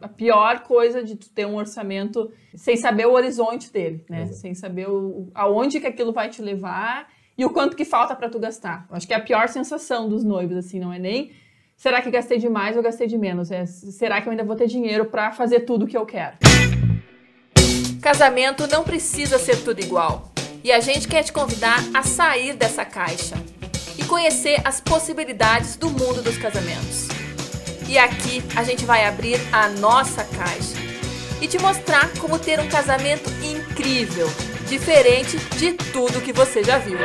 a pior coisa de tu ter um orçamento sem saber o horizonte dele, né? Exato. Sem saber o, aonde que aquilo vai te levar e o quanto que falta para tu gastar. Acho que é a pior sensação dos noivos, assim, não é nem será que gastei demais ou gastei de menos? É, será que eu ainda vou ter dinheiro para fazer tudo o que eu quero? Casamento não precisa ser tudo igual. E a gente quer te convidar a sair dessa caixa e conhecer as possibilidades do mundo dos casamentos. E aqui a gente vai abrir a nossa caixa e te mostrar como ter um casamento incrível, diferente de tudo que você já viu.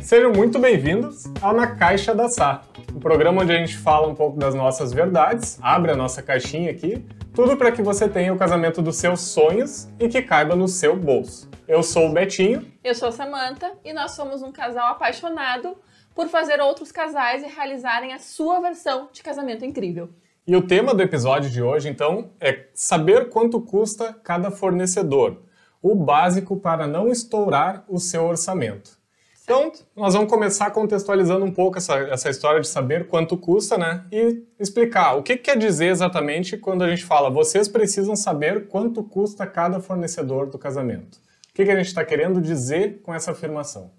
Sejam muito bem-vindos ao Na Caixa da Sá, um programa onde a gente fala um pouco das nossas verdades, abre a nossa caixinha aqui, tudo para que você tenha o casamento dos seus sonhos e que caiba no seu bolso. Eu sou o Betinho. Eu sou a Samanta e nós somos um casal apaixonado por fazer outros casais e realizarem a sua versão de casamento incrível. E o tema do episódio de hoje, então, é saber quanto custa cada fornecedor, o básico para não estourar o seu orçamento. Então, nós vamos começar contextualizando um pouco essa, essa história de saber quanto custa, né? E explicar o que, que quer dizer exatamente quando a gente fala vocês precisam saber quanto custa cada fornecedor do casamento. O que, que a gente está querendo dizer com essa afirmação?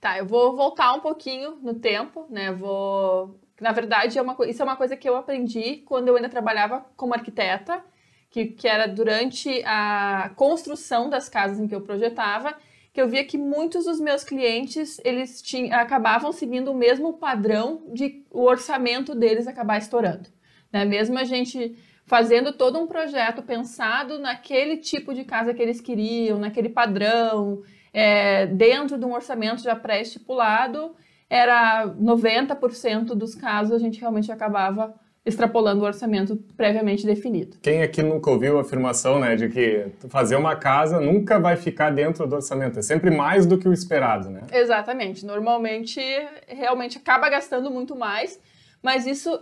Tá, eu vou voltar um pouquinho no tempo, né? Vou. Na verdade, é uma, isso é uma coisa que eu aprendi quando eu ainda trabalhava como arquiteta, que, que era durante a construção das casas em que eu projetava que eu via que muitos dos meus clientes eles tinham, acabavam seguindo o mesmo padrão de o orçamento deles acabar estourando. Né? Mesmo a gente fazendo todo um projeto pensado naquele tipo de casa que eles queriam, naquele padrão, é, dentro de um orçamento já pré-estipulado, era 90% dos casos a gente realmente acabava extrapolando o orçamento previamente definido. Quem aqui nunca ouviu a afirmação, né, de que fazer uma casa nunca vai ficar dentro do orçamento, é sempre mais do que o esperado, né? Exatamente. Normalmente, realmente acaba gastando muito mais, mas isso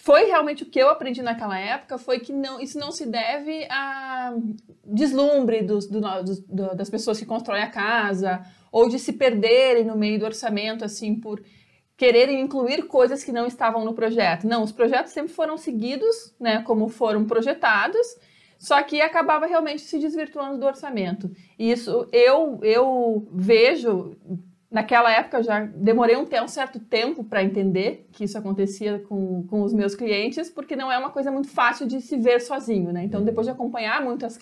foi realmente o que eu aprendi naquela época foi que não, isso não se deve a deslumbre dos, do, do, das pessoas que constroem a casa ou de se perderem no meio do orçamento assim por quererem incluir coisas que não estavam no projeto. Não, os projetos sempre foram seguidos, né, como foram projetados, só que acabava realmente se desvirtuando do orçamento. E isso eu eu vejo naquela época já demorei um, um certo tempo para entender que isso acontecia com, com os meus clientes, porque não é uma coisa muito fácil de se ver sozinho, né? Então, depois de acompanhar muitas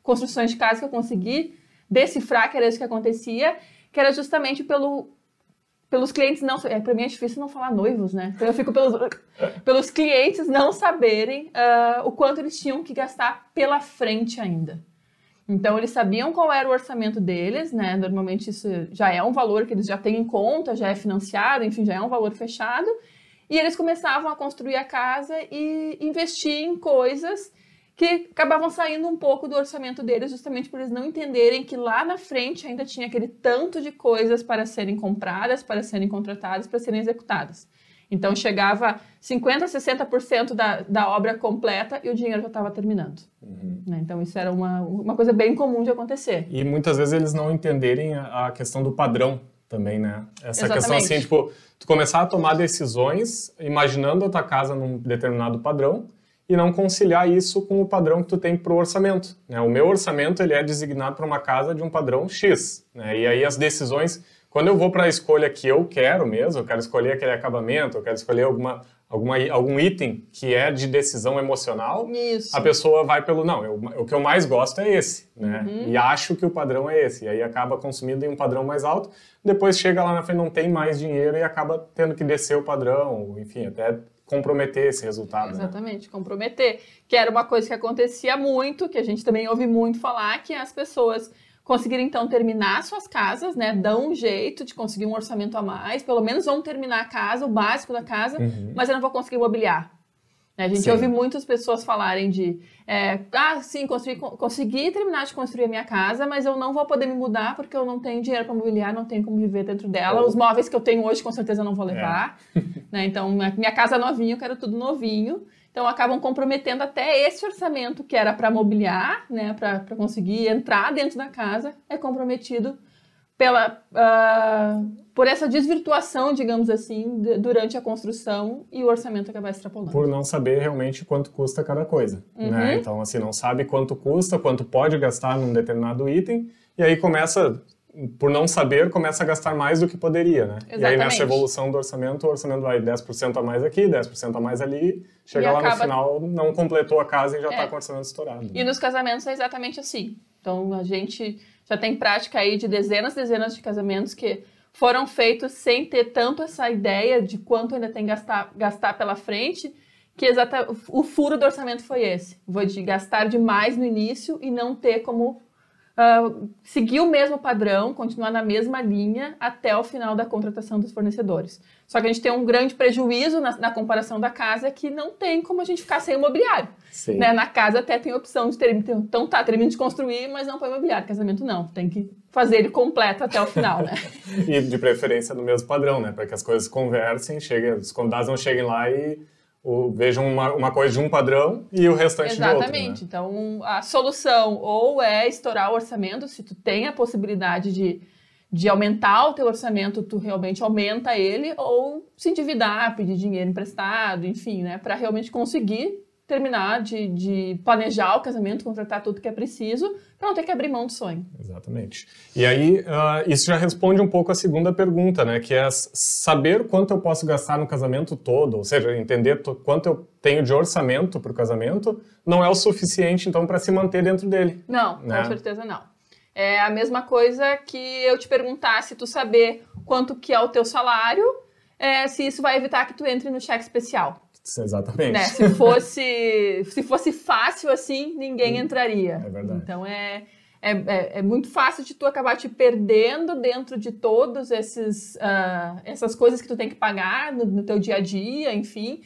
construções de casa que eu consegui decifrar que era isso que acontecia, que era justamente pelo pelos clientes não. É, para mim é difícil não falar noivos, né? Então eu fico pelos, pelos clientes não saberem uh, o quanto eles tinham que gastar pela frente ainda. Então eles sabiam qual era o orçamento deles, né? Normalmente isso já é um valor que eles já têm em conta, já é financiado, enfim, já é um valor fechado. E eles começavam a construir a casa e investir em coisas que acabavam saindo um pouco do orçamento deles, justamente por eles não entenderem que lá na frente ainda tinha aquele tanto de coisas para serem compradas, para serem contratadas, para serem executadas. Então chegava 50%, 60% da, da obra completa e o dinheiro já estava terminando. Uhum. Né? Então isso era uma, uma coisa bem comum de acontecer. E muitas vezes eles não entenderem a, a questão do padrão também, né? Essa Exatamente. questão assim, tipo, tu começar a tomar decisões imaginando a tua casa num determinado padrão e não conciliar isso com o padrão que tu tem para o orçamento. Né? O meu orçamento ele é designado para uma casa de um padrão X. Né? E aí as decisões, quando eu vou para a escolha que eu quero mesmo, eu quero escolher aquele acabamento, eu quero escolher alguma, alguma, algum item que é de decisão emocional, isso. a pessoa vai pelo, não, eu, o que eu mais gosto é esse. Né? Uhum. E acho que o padrão é esse. E aí acaba consumindo em um padrão mais alto, depois chega lá na frente, não tem mais dinheiro e acaba tendo que descer o padrão, enfim, até comprometer esse resultado. Né? Exatamente, né? comprometer. Que era uma coisa que acontecia muito, que a gente também ouve muito falar, que as pessoas conseguiram então terminar suas casas, né? Dão um jeito de conseguir um orçamento a mais, pelo menos vão terminar a casa, o básico da casa, uhum. mas eu não vou conseguir mobiliar. A gente sim. ouve muitas pessoas falarem de, é, ah, sim, construir, consegui terminar de construir a minha casa, mas eu não vou poder me mudar porque eu não tenho dinheiro para mobiliar, não tenho como viver dentro dela. Os móveis que eu tenho hoje, com certeza, eu não vou levar. É. Né? Então, minha casa novinha, eu quero tudo novinho. Então, acabam comprometendo até esse orçamento que era para mobiliar, né, para conseguir entrar dentro da casa, é comprometido pela, uh, por essa desvirtuação, digamos assim, de, durante a construção e o orçamento acabar extrapolando. Por não saber realmente quanto custa cada coisa. Né? Uhum. Né? Então, assim, não sabe quanto custa, quanto pode gastar num determinado item, e aí começa, por não saber, começa a gastar mais do que poderia, né? Exatamente. E aí nessa evolução do orçamento, o orçamento vai 10% a mais aqui, 10% a mais ali, chega e lá acaba... no final, não completou a casa e já está é. com o orçamento estourado. Né? E nos casamentos é exatamente assim. Então, a gente já tem prática aí de dezenas e dezenas de casamentos que foram feitos sem ter tanto essa ideia de quanto ainda tem gastar, gastar pela frente, que exata, o furo do orçamento foi esse. Vou de gastar demais no início e não ter como uh, seguir o mesmo padrão, continuar na mesma linha até o final da contratação dos fornecedores. Só que a gente tem um grande prejuízo na, na comparação da casa que não tem como a gente ficar sem imobiliário. Né? Na casa até tem a opção de ter, então tá, termina de construir, mas não põe imobiliário. Casamento não, tem que fazer ele completo até o final, né? e de preferência no mesmo padrão, né? Para que as coisas conversem, cheguem, os convidados não cheguem lá e vejam uma, uma, coisa de um padrão e o restante Exatamente. de outro. Exatamente. Né? Então, a solução ou é estourar o orçamento, se tu tem a possibilidade de, de aumentar o teu orçamento, tu realmente aumenta ele, ou se endividar, pedir dinheiro emprestado, enfim, né, para realmente conseguir terminar de, de, planejar o casamento, contratar tudo que é preciso, para não ter que abrir mão do sonho. Exatamente. E aí, uh, isso já responde um pouco a segunda pergunta, né? Que é saber quanto eu posso gastar no casamento todo, ou seja, entender quanto eu tenho de orçamento para o casamento, não é o suficiente, então, para se manter dentro dele. Não, né? com certeza não. É a mesma coisa que eu te perguntar se tu saber quanto que é o teu salário, é, se isso vai evitar que tu entre no cheque especial. Exatamente. Né? Se, fosse, se fosse fácil assim, ninguém entraria. É verdade. Então é, é, é, é, muito fácil de tu acabar te perdendo dentro de todas esses, uh, essas coisas que tu tem que pagar no, no teu dia a dia, enfim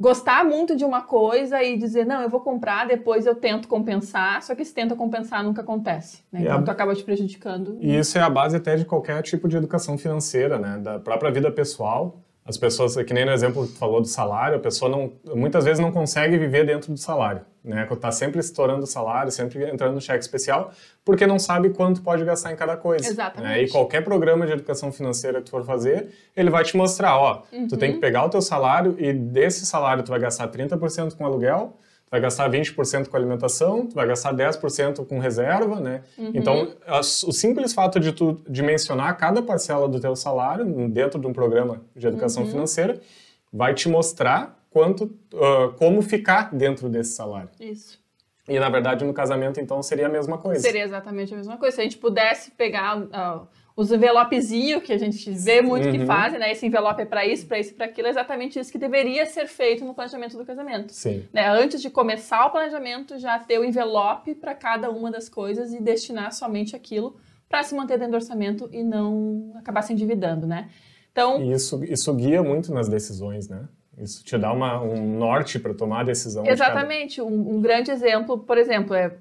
gostar muito de uma coisa e dizer, não, eu vou comprar, depois eu tento compensar, só que se tenta compensar nunca acontece. Né? Então, a... tu acaba te prejudicando. E isso é a base até de qualquer tipo de educação financeira, né? Da própria vida pessoal. As pessoas, que nem no exemplo que tu falou do salário, a pessoa não, muitas vezes não consegue viver dentro do salário, né? Tá sempre estourando o salário, sempre entrando no cheque especial, porque não sabe quanto pode gastar em cada coisa. Exatamente. Né? E qualquer programa de educação financeira que tu for fazer, ele vai te mostrar, ó, uhum. tu tem que uhum. pegar o teu salário e desse salário tu vai gastar 30% com aluguel, vai gastar 20% com alimentação, tu vai gastar 10% com reserva, né? Uhum. Então, o simples fato de tu dimensionar cada parcela do teu salário dentro de um programa de educação uhum. financeira vai te mostrar quanto, uh, como ficar dentro desse salário. Isso. E, na verdade, no casamento, então, seria a mesma coisa. Seria exatamente a mesma coisa. Se a gente pudesse pegar uh, os envelopezinhos que a gente vê muito uhum. que fazem, né? Esse envelope é para isso, para isso, para aquilo, é exatamente isso que deveria ser feito no planejamento do casamento. Sim. Né? Antes de começar o planejamento, já ter o envelope para cada uma das coisas e destinar somente aquilo para se manter dentro do orçamento e não acabar se endividando, né? Então, e isso, isso guia muito nas decisões, né? Isso te dá uma, um norte para tomar a decisão. Exatamente. De cada... um, um grande exemplo, por exemplo, é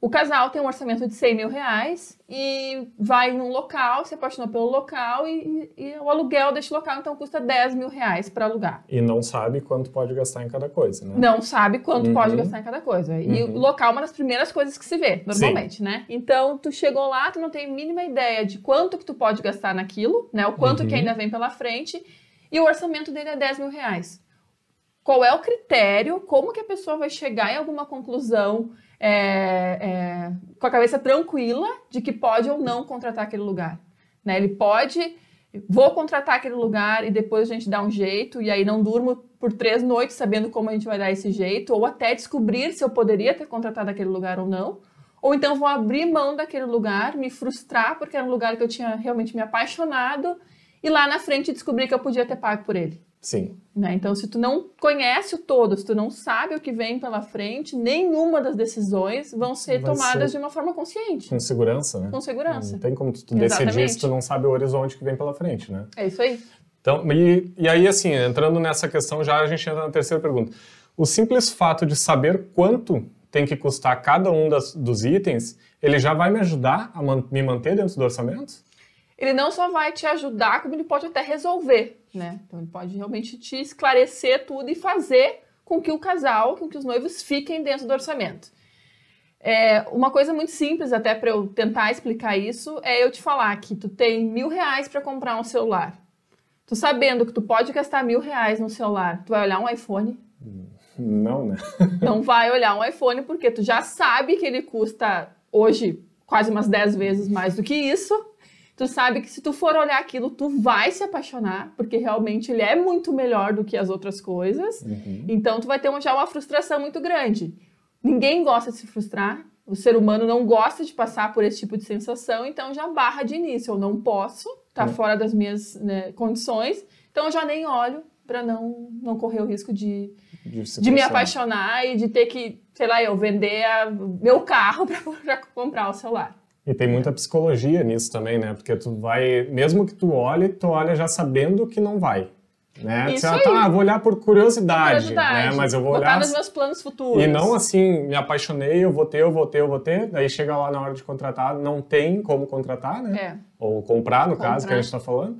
o casal tem um orçamento de 100 mil reais e vai num local, se apaixonou pelo local e, e, e o aluguel deste local então custa 10 mil reais para alugar. E não sabe quanto pode gastar em cada coisa, né? Não sabe quanto uhum. pode gastar em cada coisa. E uhum. o local é uma das primeiras coisas que se vê, normalmente, Sim. né? Então, tu chegou lá, tu não tem a mínima ideia de quanto que tu pode gastar naquilo, né? O quanto uhum. que ainda vem pela frente e o orçamento dele é 10 mil reais. Qual é o critério? Como que a pessoa vai chegar em alguma conclusão? É, é, com a cabeça tranquila de que pode ou não contratar aquele lugar. Né? Ele pode, vou contratar aquele lugar e depois a gente dá um jeito, e aí não durmo por três noites sabendo como a gente vai dar esse jeito, ou até descobrir se eu poderia ter contratado aquele lugar ou não. Ou então vou abrir mão daquele lugar, me frustrar porque era um lugar que eu tinha realmente me apaixonado e lá na frente descobrir que eu podia ter pago por ele. Sim. Né? Então, se tu não conhece o todo, se tu não sabe o que vem pela frente, nenhuma das decisões vão ser Vai tomadas ser de uma forma consciente. Com segurança, né? Com segurança. Não tem como tu decidir se tu não sabe o horizonte que vem pela frente, né? É isso aí. Então, e, e aí, assim, entrando nessa questão, já a gente entra na terceira pergunta. O simples fato de saber quanto tem que custar cada um das, dos itens, ele já vai me ajudar a man me manter dentro do orçamento? Ele não só vai te ajudar, como ele pode até resolver né? Então ele pode realmente te esclarecer tudo e fazer com que o casal, com que os noivos fiquem dentro do orçamento. É, uma coisa muito simples, até para eu tentar explicar isso, é eu te falar que tu tem mil reais para comprar um celular. Tu sabendo que tu pode gastar mil reais no celular, tu vai olhar um iPhone? Não, né? Não vai olhar um iPhone porque tu já sabe que ele custa hoje quase umas 10 vezes mais do que isso. Tu sabe que se tu for olhar aquilo, tu vai se apaixonar, porque realmente ele é muito melhor do que as outras coisas. Uhum. Então tu vai ter já uma frustração muito grande. Ninguém gosta de se frustrar. O ser humano não gosta de passar por esse tipo de sensação, então já barra de início. Eu não posso, tá uhum. fora das minhas né, condições, então eu já nem olho para não, não correr o risco de, de, de, me apaixonar e de ter que, sei lá, eu vender a, meu carro para comprar o celular. E tem muita psicologia nisso também, né? Porque tu vai, mesmo que tu olhe, tu olha já sabendo que não vai. Né? Isso Você, tá, vou olhar por curiosidade, curiosidade, né? Mas eu vou Botar olhar. nos meus planos futuros. E não assim, me apaixonei, eu vou ter, eu vou ter, eu vou ter. Daí chega lá na hora de contratar, não tem como contratar, né? É. Ou comprar, no comprar. caso, que a gente está falando.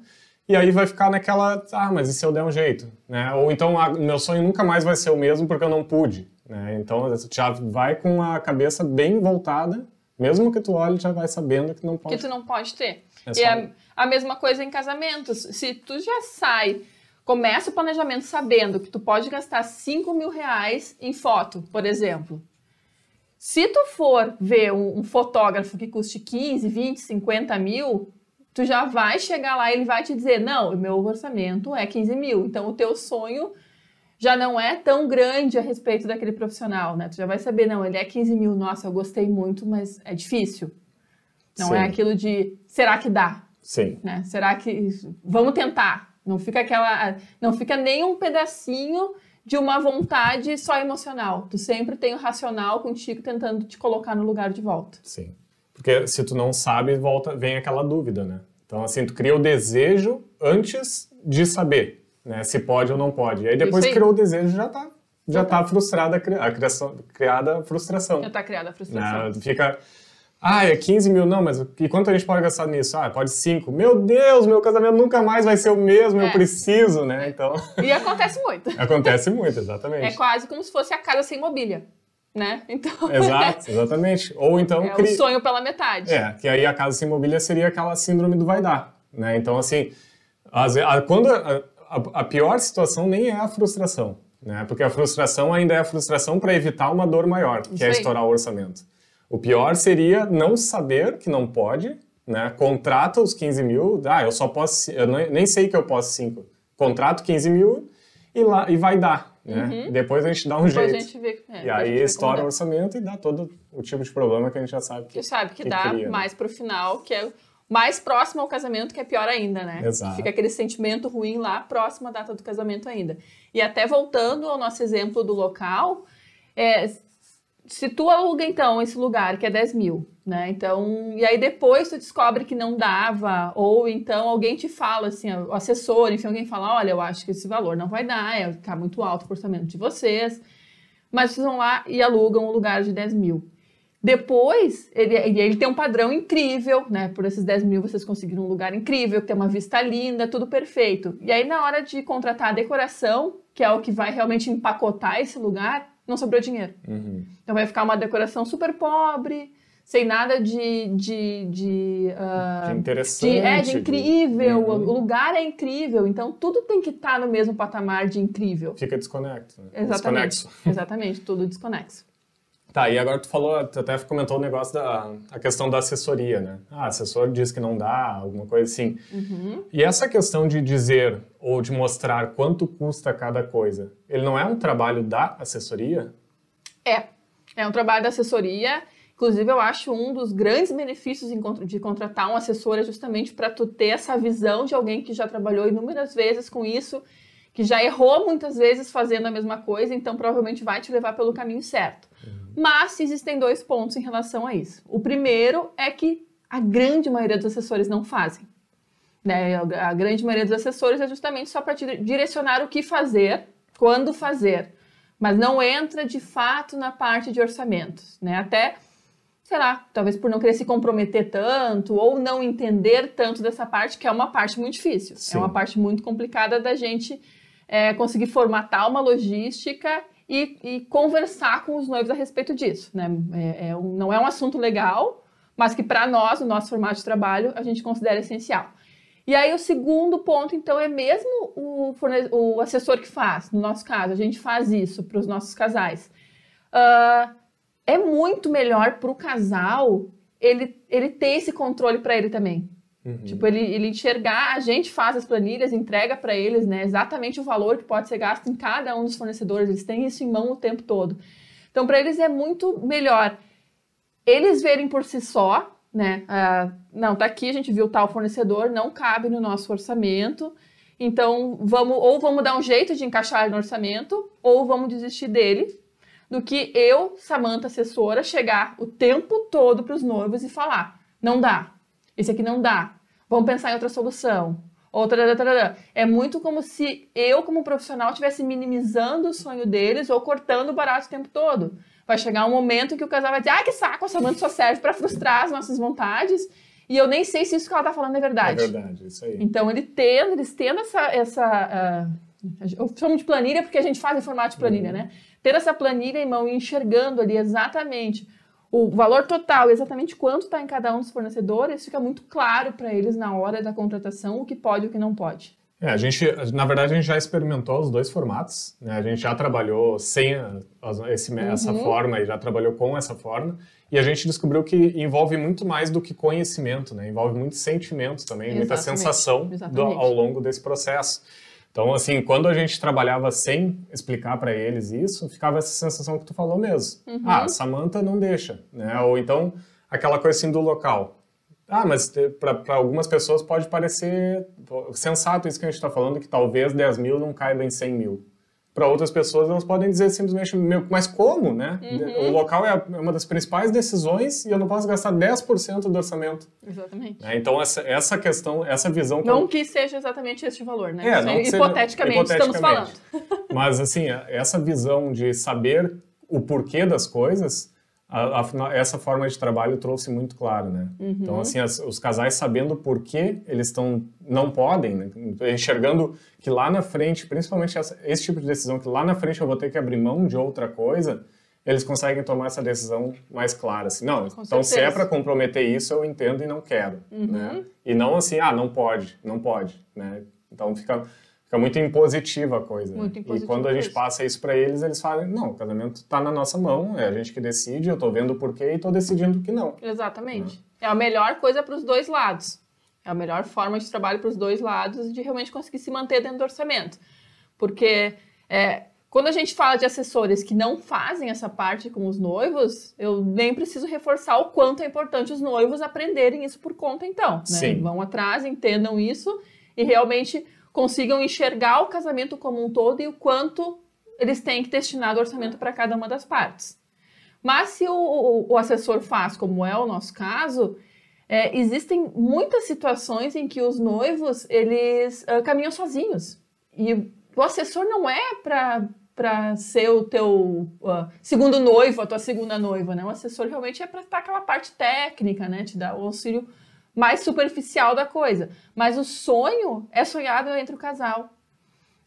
E aí vai ficar naquela, ah, mas e se eu der um jeito? Né? Ou então, meu sonho nunca mais vai ser o mesmo porque eu não pude. Né? Então, já vai com a cabeça bem voltada mesmo que tu olhe, já vai sabendo que não pode. Que tu não pode ter. É e a, a mesma coisa em casamentos. Se tu já sai, começa o planejamento sabendo que tu pode gastar 5 mil reais em foto, por exemplo. Se tu for ver um, um fotógrafo que custe 15, 20, 50 mil, tu já vai chegar lá e ele vai te dizer, não, o meu orçamento é 15 mil. Então, o teu sonho já não é tão grande a respeito daquele profissional, né? Tu já vai saber, não, ele é 15 mil, nossa, eu gostei muito, mas é difícil. Não é Sim. é aquilo de, será que dá? Sim. Né? Será que, vamos tentar. Não fica aquela, não fica nem um pedacinho de uma vontade só emocional. Tu sempre tem o racional contigo tentando te colocar no lugar de volta. Sim. Porque se tu não sabe, volta, vem aquela dúvida, né? Então, assim, tu cria o desejo antes de saber né? Se pode ou não pode. E aí depois que criou o desejo, já está já tá frustrada a, criação, criada a frustração. Já está criada a frustração. Né? Fica, ah, é 15 mil, não, mas e quanto a gente pode gastar nisso? Ah, pode 5. Meu Deus, meu casamento nunca mais vai ser o mesmo, é. eu preciso, né? Então... E acontece muito. acontece muito, exatamente. É quase como se fosse a casa sem mobília. Né? Então, Exato, exatamente. Ou então... É cri... o sonho pela metade. É, que aí a casa sem mobília seria aquela síndrome do vai dar, né? Então, assim, quando a, pior situação nem é a frustração, né? Porque a frustração ainda é a frustração para evitar uma dor maior, que é estourar o orçamento. O pior seria não saber que não pode, né? Contrata os 15 mil, ah, eu só posso, eu nem sei que eu posso 5. Contrato 15 mil e, lá, e vai dar, né? Uhum. Depois a gente dá um depois jeito. A gente vê, é, e aí estoura o orçamento e dá todo o tipo de problema que a gente já sabe que Que sabe que, que dá cria, né? mais né? pro final, que é mais próximo ao casamento, que é pior ainda, né? Exato. Fica aquele sentimento ruim lá, próximo à data do casamento ainda. E até voltando ao nosso exemplo do local, é, se tu aluga, então, esse lugar, que é 10 mil, né? Então, e aí depois tu descobre que não dava, ou então alguém te fala, assim, o assessor, enfim, alguém fala, olha, eu acho que esse valor não vai dar, é, tá muito alto o orçamento de vocês, mas vocês vão lá e alugam um lugar de 10 mil. Depois, ele, ele tem um padrão incrível, né? Por esses 10 mil vocês conseguiram um lugar incrível, que tem uma vista linda, tudo perfeito. E aí, na hora de contratar a decoração, que é o que vai realmente empacotar esse lugar, não sobrou dinheiro. Uhum. Então vai ficar uma decoração super pobre, sem nada de. de, de, uh, de interessante. De, é, de incrível. Uhum. O lugar é incrível, então tudo tem que estar tá no mesmo patamar de incrível. Fica desconecto. Né? Exatamente. Desconexo. Exatamente, tudo desconexo. Tá, e agora tu falou, tu até comentou o negócio da a questão da assessoria, né? Ah, assessor diz que não dá, alguma coisa assim. Uhum. E essa questão de dizer ou de mostrar quanto custa cada coisa, ele não é um trabalho da assessoria? É, é um trabalho da assessoria. Inclusive, eu acho um dos grandes benefícios de contratar um assessor é justamente para tu ter essa visão de alguém que já trabalhou inúmeras vezes com isso, que já errou muitas vezes fazendo a mesma coisa, então provavelmente vai te levar pelo caminho certo. Mas existem dois pontos em relação a isso. O primeiro é que a grande maioria dos assessores não fazem. Né? A grande maioria dos assessores é justamente só para direcionar o que fazer, quando fazer, mas não entra de fato na parte de orçamentos. Né? Até, sei lá, talvez por não querer se comprometer tanto ou não entender tanto dessa parte, que é uma parte muito difícil. É Sim. É uma parte muito complicada da gente é, conseguir formatar uma logística e, e conversar com os noivos a respeito disso. Né? É, é um, não é um assunto legal, mas que para nós, no nosso formato de trabalho, a gente considera essencial. E aí o segundo ponto, então, é mesmo o, o assessor que faz, no nosso caso, a gente faz isso para os nossos casais. Uh, é muito melhor para o casal ele, ele ter esse controle para ele também. Uhum. Tipo, ele, ele enxergar, a gente faz as planilhas, entrega para eles, né, exatamente o valor que pode ser gasto em cada um dos fornecedores, eles têm isso em mão o tempo todo. Então, para eles é muito melhor eles verem por si só, né? Ah, não, tá aqui, a gente viu tal fornecedor, não cabe no nosso orçamento. Então, vamos ou vamos dar um jeito de encaixar no orçamento, ou vamos desistir dele, do que eu, Samanta, assessora, chegar o tempo todo para os noivos e falar: não dá, esse aqui não dá, vamos pensar em outra solução. Outra, é muito como se eu, como profissional, estivesse minimizando o sonho deles ou cortando o barato o tempo todo. Vai chegar um momento que o casal vai dizer: ai, que saco, essa banda só serve para frustrar as nossas vontades. E eu nem sei se isso que ela tá falando é verdade. É verdade, isso aí. Então, ele tendo, eles tendo essa. essa uh, eu chamo de planilha porque a gente faz em formato de planilha, uhum. né? Ter essa planilha em mão e enxergando ali exatamente o valor total, exatamente quanto está em cada um dos fornecedores, fica muito claro para eles na hora da contratação o que pode e o que não pode. É, a gente, na verdade, a gente já experimentou os dois formatos. Né? A gente já trabalhou sem esse, uhum. essa forma e já trabalhou com essa forma. E a gente descobriu que envolve muito mais do que conhecimento, né? Envolve muito sentimento também, Exatamente. muita sensação do, ao longo desse processo. Então, assim, quando a gente trabalhava sem explicar para eles isso, ficava essa sensação que tu falou mesmo. Uhum. Ah, Samantha não deixa, né? Ou então aquela coisa assim do local. Ah, mas para algumas pessoas pode parecer sensato isso que a gente está falando, que talvez 10 mil não caiba em 100 mil. Para outras pessoas, elas podem dizer simplesmente, mas como, né? Uhum. O local é, é uma das principais decisões e eu não posso gastar 10% do orçamento. Exatamente. É, então, essa, essa questão, essa visão... Não como... que seja exatamente este valor, né? É, não é, hipoteticamente, seja, hipoteticamente, estamos falando. Mas, assim, essa visão de saber o porquê das coisas a, a, essa forma de trabalho trouxe muito claro, né? Uhum. Então, assim, as, os casais sabendo por que eles estão não podem, né? enxergando que lá na frente, principalmente essa, esse tipo de decisão, que lá na frente eu vou ter que abrir mão de outra coisa, eles conseguem tomar essa decisão mais clara. Assim, não, Com então certeza. se é para comprometer isso, eu entendo e não quero, uhum. né? E não assim, ah, não pode, não pode, né? Então fica Fica muito impositiva a coisa. Muito impositiva. E quando a gente passa isso para eles, eles falam: não, o casamento está na nossa mão, é a gente que decide, eu estou vendo o porquê e estou decidindo que não. Exatamente. É, é a melhor coisa para os dois lados. É a melhor forma de trabalho para os dois lados de realmente conseguir se manter dentro do orçamento. Porque é, quando a gente fala de assessores que não fazem essa parte com os noivos, eu nem preciso reforçar o quanto é importante os noivos aprenderem isso por conta, então. Né? Sim. Vão atrás, entendam isso e realmente consigam enxergar o casamento como um todo e o quanto eles têm que destinar do orçamento para cada uma das partes. Mas se o, o, o, assessor faz, como é o nosso caso, é, existem muitas situações em que os noivos eles uh, caminham sozinhos e o assessor não é para para ser o teu uh, segundo noivo, a tua segunda noiva, né? O assessor realmente é para estar aquela parte técnica, né? Te dar o auxílio mais superficial da coisa. Mas o sonho é sonhado entre o casal.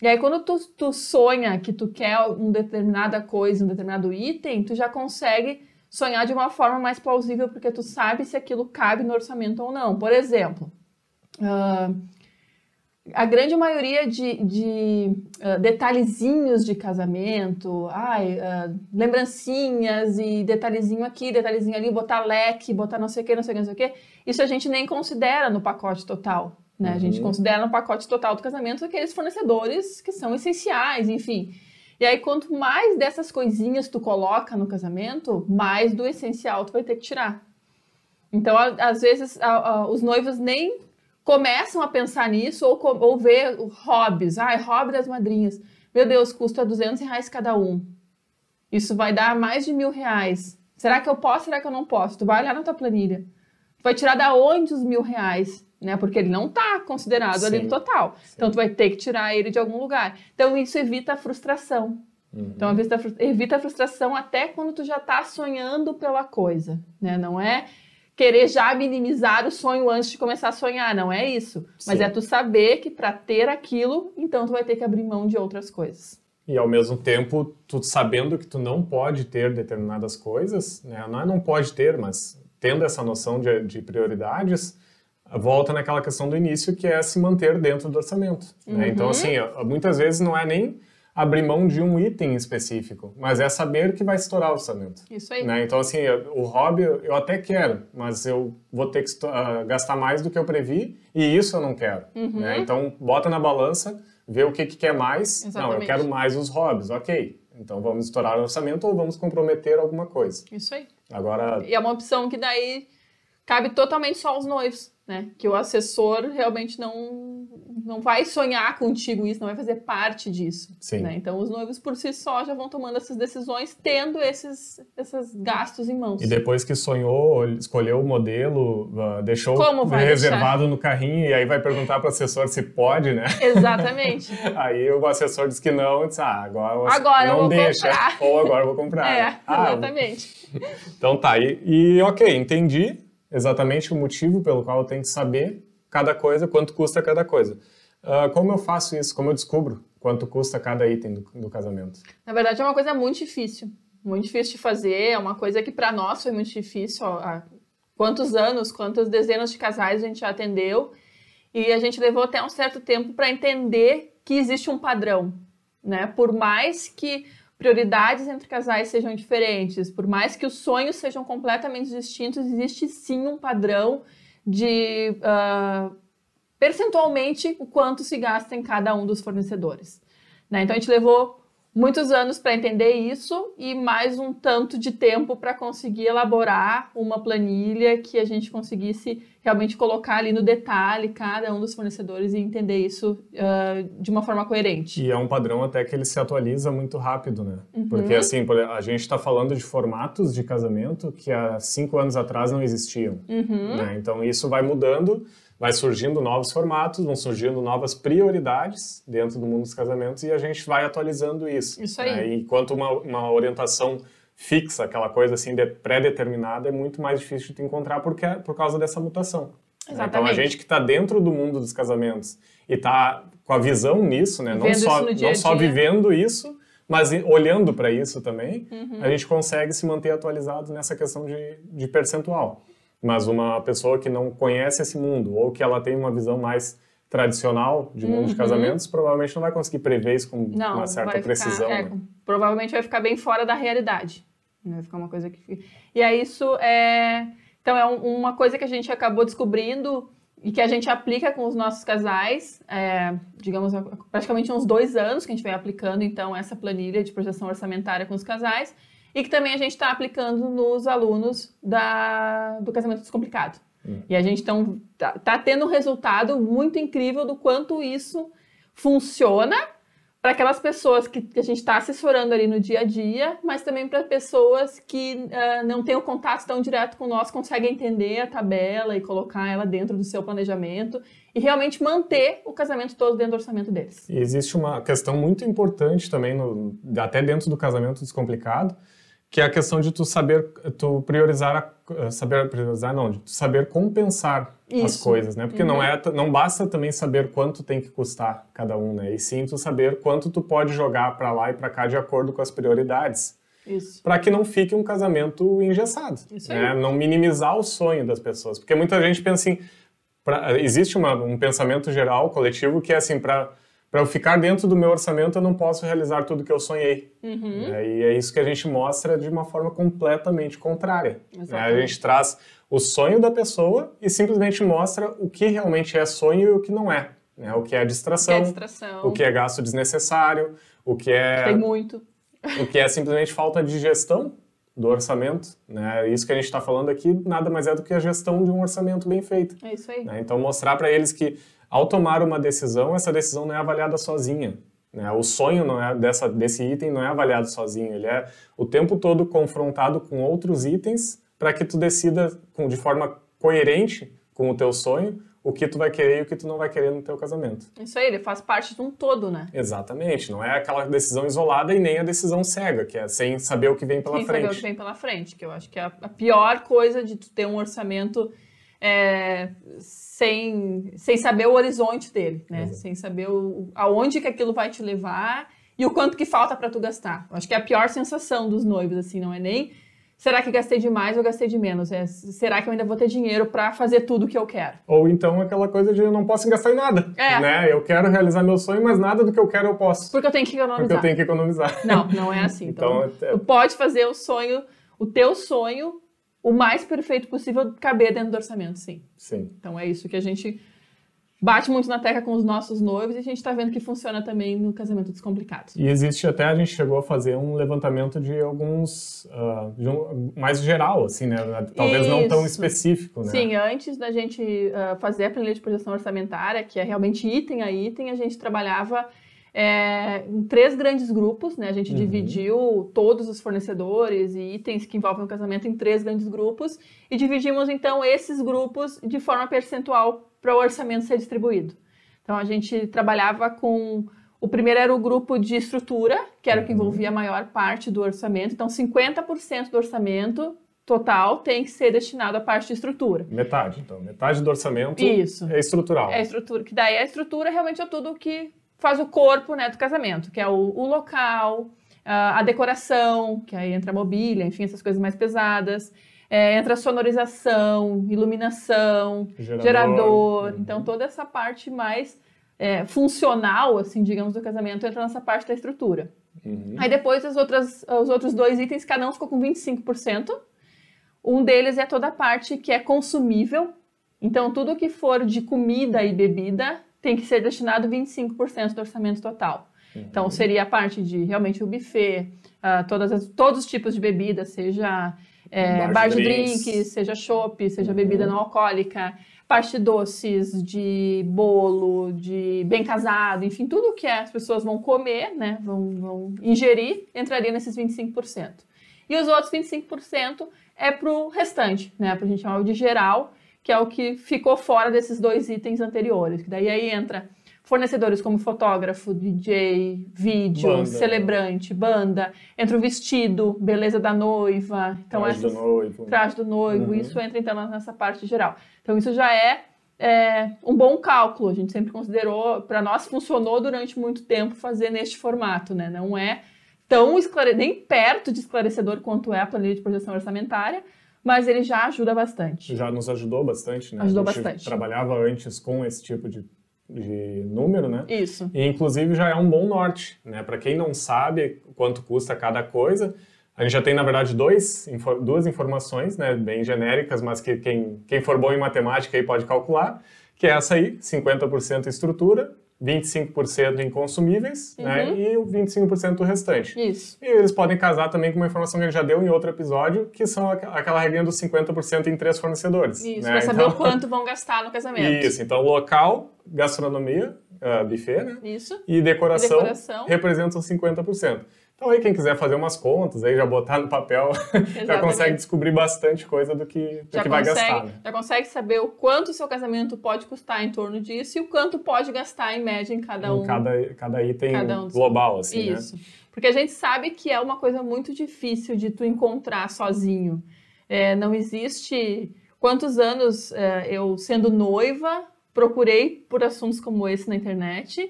E aí, quando tu, tu sonha que tu quer uma determinada coisa, um determinado item, tu já consegue sonhar de uma forma mais plausível, porque tu sabe se aquilo cabe no orçamento ou não. Por exemplo, uh, a grande maioria de, de uh, detalhezinhos de casamento, ai, uh, lembrancinhas e detalhezinho aqui, detalhezinho ali, botar leque, botar não sei o que, não sei o que, não sei o que, isso a gente nem considera no pacote total. Né? Uhum. A gente uhum. considera no pacote total do casamento aqueles fornecedores que são essenciais, enfim. E aí, quanto mais dessas coisinhas tu coloca no casamento, mais do essencial tu vai ter que tirar. Então, às vezes, os noivos nem começam a pensar nisso ou, ou ver hobbies. Ai, hobby das madrinhas. Meu Deus, custa 200 reais cada um. Isso vai dar mais de mil reais. Será que eu posso? Será que eu não posso? Tu vai olhar na tua planilha. Tu vai tirar da onde os mil reais? Né? Porque ele não está considerado Sim. ali no total. Sim. Então, tu vai ter que tirar ele de algum lugar. Então, isso evita a frustração. Uhum. Então, evita a frustração até quando tu já está sonhando pela coisa. Né? Não é querer já minimizar o sonho antes de começar a sonhar, não é isso. Sim. Mas é tu saber que para ter aquilo, então tu vai ter que abrir mão de outras coisas. e ao mesmo tempo tu sabendo que tu não pode ter determinadas coisas, né? Não é não pode ter, mas tendo essa noção de, de prioridades, volta naquela questão do início que é se manter dentro do orçamento. Uhum. Né? Então, uhum. assim, muitas vezes não é nem abrir mão de um item específico, mas é saber que vai estourar o orçamento. Isso aí. Né? Então, assim, o hobby eu até quero, mas eu vou ter que uh, gastar mais do que eu previ e isso eu não quero. Uhum. Né? Então, bota na balança, vê o que, que quer mais. Exatamente. Não, eu quero mais os hobbies, ok. Então, vamos estourar o orçamento ou vamos comprometer alguma coisa. Isso aí. Agora... E é uma opção que daí cabe totalmente só aos noivos né? Que o assessor realmente não, não vai sonhar contigo isso, não vai fazer parte disso. Né? Então, os noivos por si só já vão tomando essas decisões, tendo esses, esses gastos em mãos. E depois que sonhou, escolheu o modelo, uh, deixou reservado deixar? no carrinho, e aí vai perguntar para o assessor se pode, né? Exatamente. aí o assessor diz que não, e diz, ah, agora, agora não eu vou deixa, comprar. ou agora eu vou comprar. É, ah, exatamente. então tá, e, e ok, entendi exatamente o motivo pelo qual eu tenho que saber cada coisa, quanto custa cada coisa. Uh, como eu faço isso? Como eu descubro quanto custa cada item do, do, casamento? Na verdade, é uma coisa muito difícil. Muito difícil de fazer. É uma coisa que para nós foi muito difícil. Há quantos anos, quantas dezenas de casais a gente já atendeu. E a gente levou até um certo tempo para entender que existe um padrão. Né? Por mais que prioridades entre casais sejam diferentes, por mais que os sonhos sejam completamente distintos, existe sim um padrão de uh, percentualmente o quanto se gasta em cada um dos fornecedores. Né? Então a gente levou muitos anos para entender isso e mais um tanto de tempo para conseguir elaborar uma planilha que a gente conseguisse realmente colocar ali no detalhe cada um dos fornecedores e entender isso uh, de uma forma coerente. E é um padrão até que ele se atualiza muito rápido, né? Uhum. Porque assim, a gente está falando de formatos de casamento que há cinco anos atrás não existiam. Uhum. Né? Então isso vai mudando vai surgindo novos formatos, vão surgindo novas prioridades dentro do mundo dos casamentos e a gente vai atualizando isso. Isso aí. Né? Enquanto uma, uma orientação fixa, aquela coisa assim de pré-determinada, é muito mais difícil de encontrar porque é por causa dessa mutação. Exatamente. Então a gente que está dentro do mundo dos casamentos e está com a visão nisso, né? não só dia não só vivendo isso, mas olhando para isso também, uhum. a gente consegue se manter atualizado nessa questão de, de percentual. Mas uma pessoa que não conhece esse mundo ou que ela tem uma visão mais tradicional de mundo uhum. de casamentos, provavelmente não vai conseguir prever isso com não, uma certa ficar, precisão. É, né? Provavelmente vai ficar bem fora da realidade. Vai ficar uma coisa que. E é isso é. Então é um, uma coisa que a gente acabou descobrindo e que a gente aplica com os nossos casais, é, digamos, praticamente uns dois anos que a gente vem aplicando, então, essa planilha de projeção orçamentária com os casais e que também a gente está aplicando nos alunos da, do casamento descomplicado. Hum. E a gente então tá, tá tendo um resultado muito incrível do quanto isso funciona para aquelas pessoas que, que a gente está assessorando ali no dia a dia, mas também para pessoas que uh, não têm o contato tão direto com nós, conseguem entender a tabela e colocar ela dentro do seu planejamento e realmente manter o casamento todo dentro do orçamento deles. E existe uma questão muito importante também, no, até dentro do casamento descomplicado, que é a questão de tu saber, tu priorizar, eh, saber priorizar não, de tu saber compensar Isso. as coisas, né? Porque uhum. não é, não basta também saber quanto tem que custar cada um, né? E sim tu saber quanto tu pode jogar para lá e para cá de acordo com as prioridades. Para que não fique um casamento engessado, Isso né? Não minimizar o sonho das pessoas, porque muita gente pensa assim, pra, existe uma, um pensamento geral coletivo que é assim para para eu ficar dentro do meu orçamento, eu não posso realizar tudo que eu sonhei. Uhum. É, e é isso que a gente mostra de uma forma completamente contrária. Né? A gente traz o sonho da pessoa e simplesmente mostra o que realmente é sonho e o que não é. Né? O que é distração, o que é, distração. O que é gasto desnecessário, o que é... Tem muito. O que é simplesmente falta de gestão do orçamento. Né? Isso que a gente está falando aqui nada mais é do que a gestão de um orçamento bem feito. É isso aí. Né? Então, mostrar para eles que ao tomar uma decisão, essa decisão não é avaliada sozinha. Né? O sonho não é dessa, desse item não é avaliado sozinho, ele é o tempo todo confrontado com outros itens para que tu decida com, de forma coerente com o teu sonho o que tu vai querer e o que tu não vai querer no teu casamento. Isso aí, ele faz parte de um todo, né? Exatamente, não é aquela decisão isolada e nem a decisão cega, que é sem saber o que vem pela sem frente. Sem saber o que vem pela frente, que eu acho que é a pior coisa de tu ter um orçamento é, sem, sem saber o horizonte dele, né? Sem saber o, aonde que aquilo vai te levar e o quanto que falta para tu gastar. Eu acho que é a pior sensação dos noivos, assim, não é nem será que gastei demais ou gastei de menos? É, será que eu ainda vou ter dinheiro para fazer tudo o que eu quero? Ou então aquela coisa de eu não posso gastar em nada. É. Né? Eu quero realizar meu sonho, mas nada do que eu quero eu posso. Porque eu tenho que economizar. Porque eu tenho que economizar. Não, não é assim. Então, então é... tu pode fazer o sonho, o teu sonho, o mais perfeito possível caber dentro do orçamento, sim. Sim. Então é isso que a gente bate muito na tecla com os nossos noivos e a gente está vendo que funciona também no casamento descomplicado. E existe até, a gente chegou a fazer um levantamento de alguns, uh, de um, mais geral, assim, né? Talvez Isso. não tão específico, né? Sim, antes da gente uh, fazer a planilha de projeção orçamentária, que é realmente item a item, a gente trabalhava é, em três grandes grupos, né? A gente uhum. dividiu todos os fornecedores e itens que envolvem o casamento em três grandes grupos e dividimos então esses grupos de forma percentual para o orçamento ser distribuído. Então a gente trabalhava com o primeiro era o grupo de estrutura, que era o que uhum. envolvia a maior parte do orçamento. Então 50% do orçamento total tem que ser destinado à parte de estrutura. Metade, então. Metade do orçamento Isso. é estrutural. É estrutura, que daí a estrutura realmente é tudo que faz o corpo né, do casamento, que é o, o local, a decoração, que aí entra a mobília, enfim, essas coisas mais pesadas. É, entra sonorização, iluminação, gerador. gerador. Uhum. Então, toda essa parte mais é, funcional, assim, digamos, do casamento entra nessa parte da estrutura. Uhum. Aí depois as outras, os outros dois itens, cada um ficou com 25%. Um deles é toda a parte que é consumível. Então, tudo que for de comida e bebida tem que ser destinado 25% do orçamento total. Uhum. Então, seria a parte de realmente o buffet, uh, todas as, todos os tipos de bebidas, seja é, bar, de drinks. drinks, seja chopp, seja uhum. bebida não alcoólica, parte de doces, de bolo, de bem casado, enfim, tudo que as pessoas vão comer, né, vão, vão ingerir, entraria nesses 25%. E os outros 25% é para o restante, né, para a gente chamar de geral, que é o que ficou fora desses dois itens anteriores. Que daí aí entra fornecedores como fotógrafo, DJ, vídeo, banda. celebrante, banda, entra o vestido, beleza da noiva, então traje essas, do noivo, traje do noivo, uhum. isso entra então nessa parte geral. Então isso já é, é um bom cálculo. A gente sempre considerou, para nós funcionou durante muito tempo fazer neste formato, né? Não é tão esclare... nem perto de esclarecedor quanto é a planilha de projeção orçamentária, mas ele já ajuda bastante. Já nos ajudou bastante, né? Ajudou bastante. Trabalhava antes com esse tipo de de número, né? Isso. E inclusive já é um bom norte, né? Para quem não sabe quanto custa cada coisa, a gente já tem na verdade dois, duas informações, né? Bem genéricas, mas que quem, quem for bom em matemática aí pode calcular, que é essa aí, 50% estrutura 25% em consumíveis né, uhum. né, e o 25% do restante. Isso. E eles podem casar também com uma informação que ele já deu em outro episódio, que são aquela regrinha dos 50% em três fornecedores. Isso, né? para saber então, o quanto vão gastar no casamento. Isso, então local, gastronomia, uh, buffet, né? Isso. E decoração, e decoração. representam 50%. Então aí quem quiser fazer umas contas, aí já botar no papel, já consegue descobrir bastante coisa do que, do que vai gastar. Né? Já consegue saber o quanto o seu casamento pode custar em torno disso e o quanto pode gastar em média em cada um. Em cada, cada item cada um global, assim, né? Isso. Né? Porque a gente sabe que é uma coisa muito difícil de tu encontrar sozinho. É, não existe... Quantos anos é, eu, sendo noiva, procurei por assuntos como esse na internet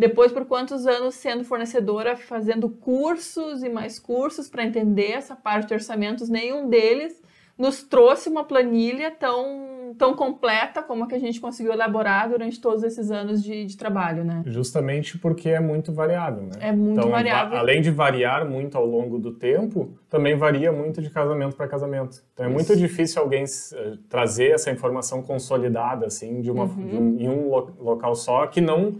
depois, por quantos anos sendo fornecedora, fazendo cursos e mais cursos para entender essa parte de orçamentos, nenhum deles nos trouxe uma planilha tão, tão completa como a que a gente conseguiu elaborar durante todos esses anos de, de trabalho, né? Justamente porque é muito variável, né? É muito então, variável. além de variar muito ao longo do tempo, também varia muito de casamento para casamento. Então é Isso. muito difícil alguém uh, trazer essa informação consolidada, assim, de uma, uhum. de um, em um lo local só, que não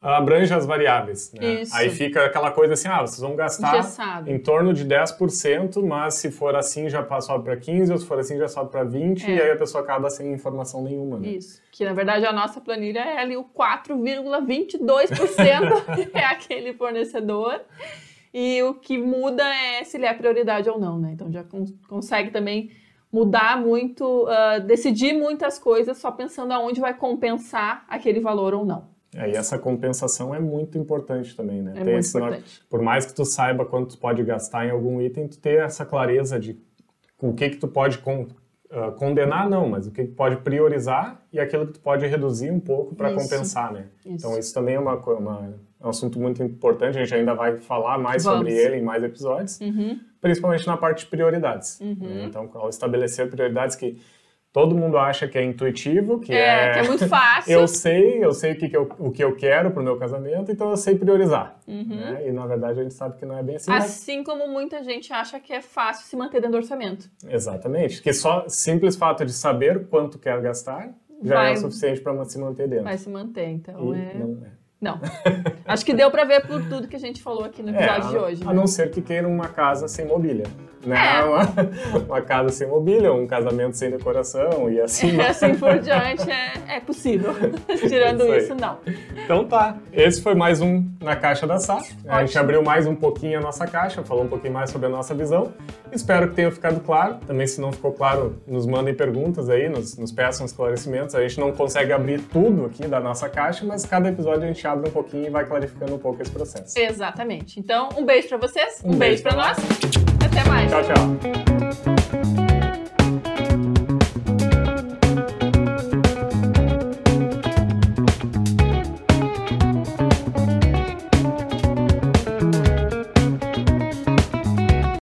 abrange as variáveis. Né? Aí fica aquela coisa assim, ah, vocês vão gastar em torno de 10%, mas se for assim já sobe para 15%, ou se for assim já sobe para 20%, é. e aí a pessoa acaba sem informação nenhuma. Né? Isso, que na verdade a nossa planilha é ali o 4,22% é aquele fornecedor, e o que muda é se ele é prioridade ou não, né? Então já cons consegue também mudar muito, uh, decidir muitas coisas só pensando aonde vai compensar aquele valor ou não. É, e essa compensação é muito importante também, né? É ter muito importante. Por mais que tu saiba quanto tu pode gastar em algum item, tu ter essa clareza de o que que tu pode con uh, condenar, não, mas o que, que pode priorizar e aquilo que tu pode reduzir um pouco para compensar, né? Isso. Então isso também é uma, uma É um assunto muito importante, a gente ainda vai falar mais Vamos. sobre ele em mais episódios, uhum. principalmente na parte de prioridades. Uhum. Né? Então, ao estabelecer prioridades que todo mundo acha que é intuitivo, que é, é... que é muito fácil. eu sei, eu sei o que, que eu, o que eu quero para o meu casamento, então eu sei priorizar. Uhum. Né? E na verdade a gente sabe que não é bem assim. Assim mas... como muita gente acha que é fácil se manter dentro do orçamento. Exatamente. Que só simples fato de saber quanto quer gastar já vai, é o suficiente para se manter dentro. Vai se manter, então e é. Não é. Não. Acho que deu para ver por tudo que a gente falou aqui no episódio é, de hoje. A né? não ser que queira uma casa sem mobília. Né? É. Uma, uma, casa sem mobília, um casamento sem decoração e assim. E assim por diante é, é possível. Tirando isso, isso, não. Então tá. Esse foi mais um na Caixa da Sá. A gente abriu mais um pouquinho a nossa caixa, falou um pouquinho mais sobre a nossa visão. Espero que tenha ficado claro. Também, se não ficou claro, nos mandem perguntas aí, nos, nos peçam esclarecimentos. A gente não consegue abrir tudo aqui da nossa caixa, mas cada episódio a gente abre um pouquinho e vai clarificando um pouco esse processo. Exatamente. Então, um beijo para vocês, um, um beijo, beijo para nós. 小小。下去啊。